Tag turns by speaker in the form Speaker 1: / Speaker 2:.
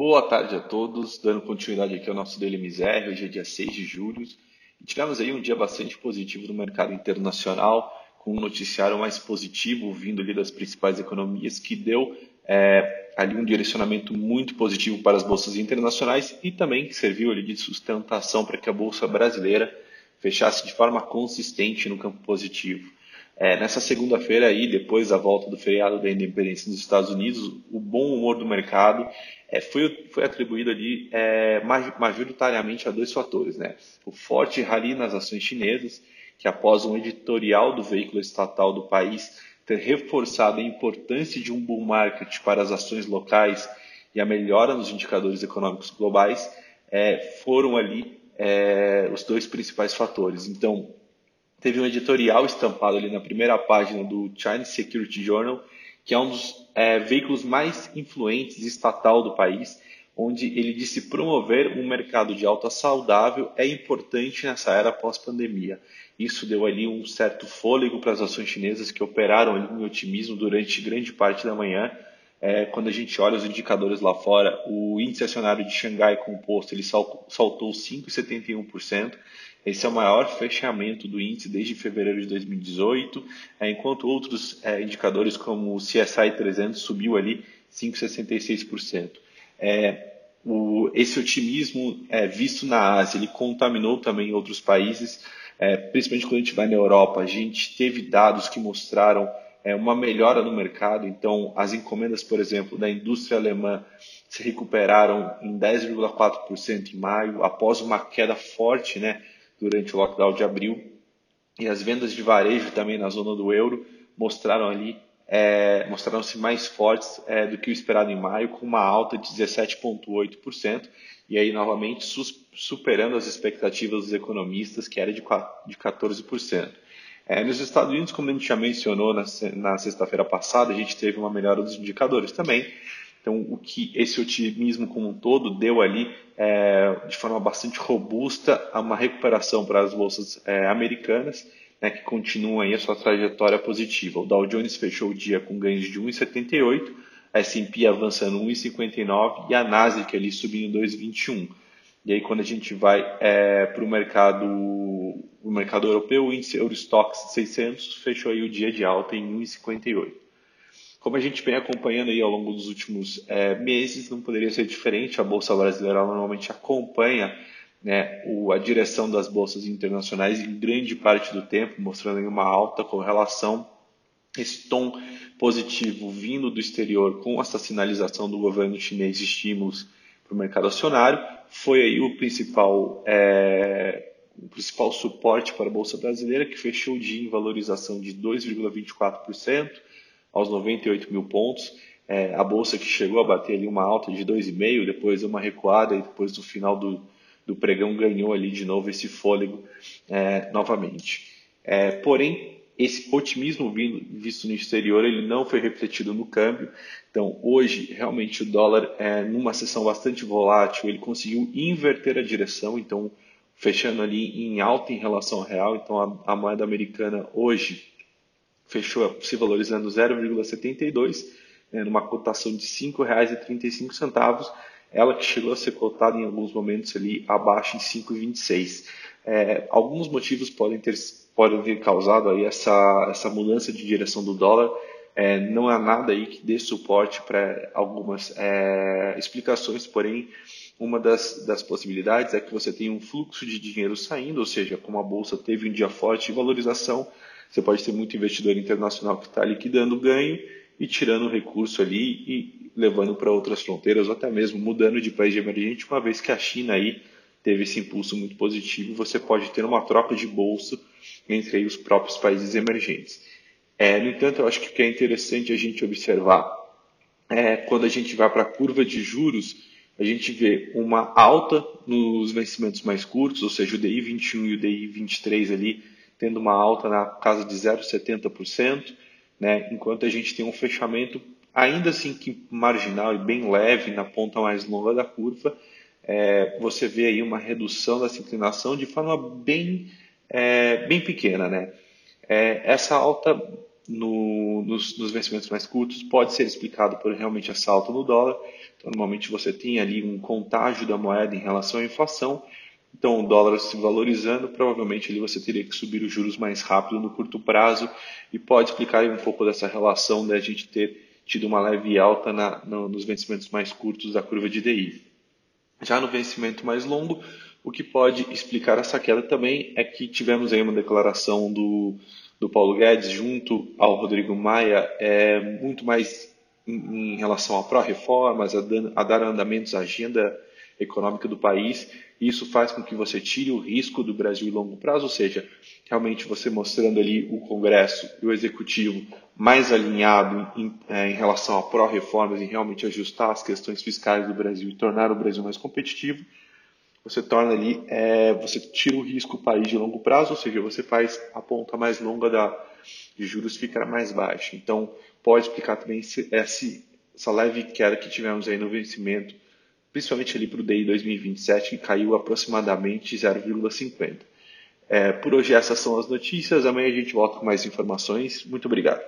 Speaker 1: Boa tarde a todos, dando continuidade aqui ao nosso Daily Miséria, hoje é dia 6 de julho, e tivemos aí um dia bastante positivo no mercado internacional, com um noticiário mais positivo vindo ali das principais economias, que deu é, ali um direcionamento muito positivo para as bolsas internacionais e também que serviu ali de sustentação para que a bolsa brasileira fechasse de forma consistente no campo positivo. É, nessa segunda-feira aí, depois da volta do feriado da independência dos Estados Unidos, o bom humor do mercado é, foi, foi atribuído ali é, majoritariamente a dois fatores, né? O forte rally nas ações chinesas, que após um editorial do veículo estatal do país ter reforçado a importância de um bull market para as ações locais e a melhora nos indicadores econômicos globais, é, foram ali é, os dois principais fatores. Então, teve um editorial estampado ali na primeira página do China Security Journal, que é um dos é, veículos mais influentes estatal do país, onde ele disse promover um mercado de alta saudável é importante nessa era pós-pandemia. Isso deu ali um certo fôlego para as ações chinesas que operaram em otimismo durante grande parte da manhã. É, quando a gente olha os indicadores lá fora, o índice acionário de Xangai composto ele saltou 5,71%, esse é o maior fechamento do índice desde fevereiro de 2018, é, enquanto outros é, indicadores como o CSI 300 subiu ali 5,66%. É, esse otimismo é, visto na Ásia, ele contaminou também outros países, é, principalmente quando a gente vai na Europa, a gente teve dados que mostraram é, uma melhora no mercado, então as encomendas, por exemplo, da indústria alemã se recuperaram em 10,4% em maio, após uma queda forte, né, durante o lockdown de abril. E as vendas de varejo também na zona do euro mostraram ali é, mostraram-se mais fortes é, do que o esperado em maio, com uma alta de 17,8%, e aí novamente superando as expectativas dos economistas, que era de 14%. É, nos Estados Unidos, como a gente já mencionou na, na sexta-feira passada, a gente teve uma melhora dos indicadores também, então, o que esse otimismo como um todo deu ali, é, de forma bastante robusta, a uma recuperação para as bolsas é, americanas, né, que continuam aí a sua trajetória positiva. O Dow Jones fechou o dia com ganhos de 1,78, a S&P avançando 1,59 e a Nasdaq ali subindo 2,21. E aí, quando a gente vai é, para o mercado, o mercado europeu, o índice Eurostox 600 fechou aí o dia de alta em 1,58. Como a gente vem acompanhando aí ao longo dos últimos é, meses, não poderia ser diferente. A Bolsa Brasileira normalmente acompanha né, o, a direção das bolsas internacionais em grande parte do tempo, mostrando uma alta correlação. Esse tom positivo vindo do exterior com essa sinalização do governo chinês de estímulos para o mercado acionário foi aí o principal, é, o principal suporte para a Bolsa Brasileira, que fechou o dia em valorização de 2,24%, aos 98 mil pontos. É, a bolsa que chegou a bater ali uma alta de 2,5, depois uma recuada e depois no final do, do pregão ganhou ali de novo esse fôlego é, novamente. É, porém, esse otimismo visto no exterior ele não foi refletido no câmbio. Então, hoje, realmente, o dólar, é, numa sessão bastante volátil, ele conseguiu inverter a direção, então, fechando ali em alta em relação ao real. Então, a, a moeda americana hoje fechou se valorizando 0,72, né, numa cotação de R$ 5,35, ela que chegou a ser cotada em alguns momentos ali abaixo em 5,26. É, alguns motivos podem ter, podem ter causado aí essa, essa mudança de direção do dólar. É, não há nada aí que dê suporte para algumas é, explicações, porém uma das, das possibilidades é que você tem um fluxo de dinheiro saindo, ou seja, como a bolsa teve um dia forte de valorização, você pode ter muito investidor internacional que está liquidando ganho e tirando o recurso ali e levando para outras fronteiras, ou até mesmo mudando de país emergente, uma vez que a China aí teve esse impulso muito positivo, você pode ter uma troca de bolsa entre os próprios países emergentes. É, no entanto, eu acho que o que é interessante a gente observar é quando a gente vai para a curva de juros, a gente vê uma alta nos vencimentos mais curtos, ou seja, o DI 21 e o DI 23 ali tendo uma alta na casa de 0,70%, né, enquanto a gente tem um fechamento ainda assim que marginal e bem leve na ponta mais longa da curva, é, você vê aí uma redução dessa inclinação de forma bem, é, bem pequena. Né? É, essa alta no, nos, nos, vencimentos mais curtos pode ser explicado por realmente assalto no dólar. Então, normalmente você tem ali um contágio da moeda em relação à inflação. Então, o dólar se valorizando, provavelmente ali você teria que subir os juros mais rápido no curto prazo e pode explicar um pouco dessa relação da gente ter tido uma leve alta na, no, nos vencimentos mais curtos da curva de DI. Já no vencimento mais longo, o que pode explicar essa queda também é que tivemos aí uma declaração do, do Paulo Guedes junto ao Rodrigo Maia é muito mais em, em relação a pró-reformas, a, a, dar andamentos à agenda econômica do país. Isso faz com que você tire o risco do Brasil em longo prazo, ou seja, realmente você mostrando ali o Congresso e o Executivo mais alinhado em, é, em relação a pró-reformas e realmente ajustar as questões fiscais do Brasil e tornar o Brasil mais competitivo você torna ali, é, você tira o risco do país de longo prazo, ou seja, você faz a ponta mais longa da, de juros ficar mais baixa. Então, pode explicar também esse, essa leve queda que tivemos aí no vencimento, principalmente ali para o DI 2027, que caiu aproximadamente 0,50. É, por hoje essas são as notícias, amanhã a gente volta com mais informações. Muito obrigado.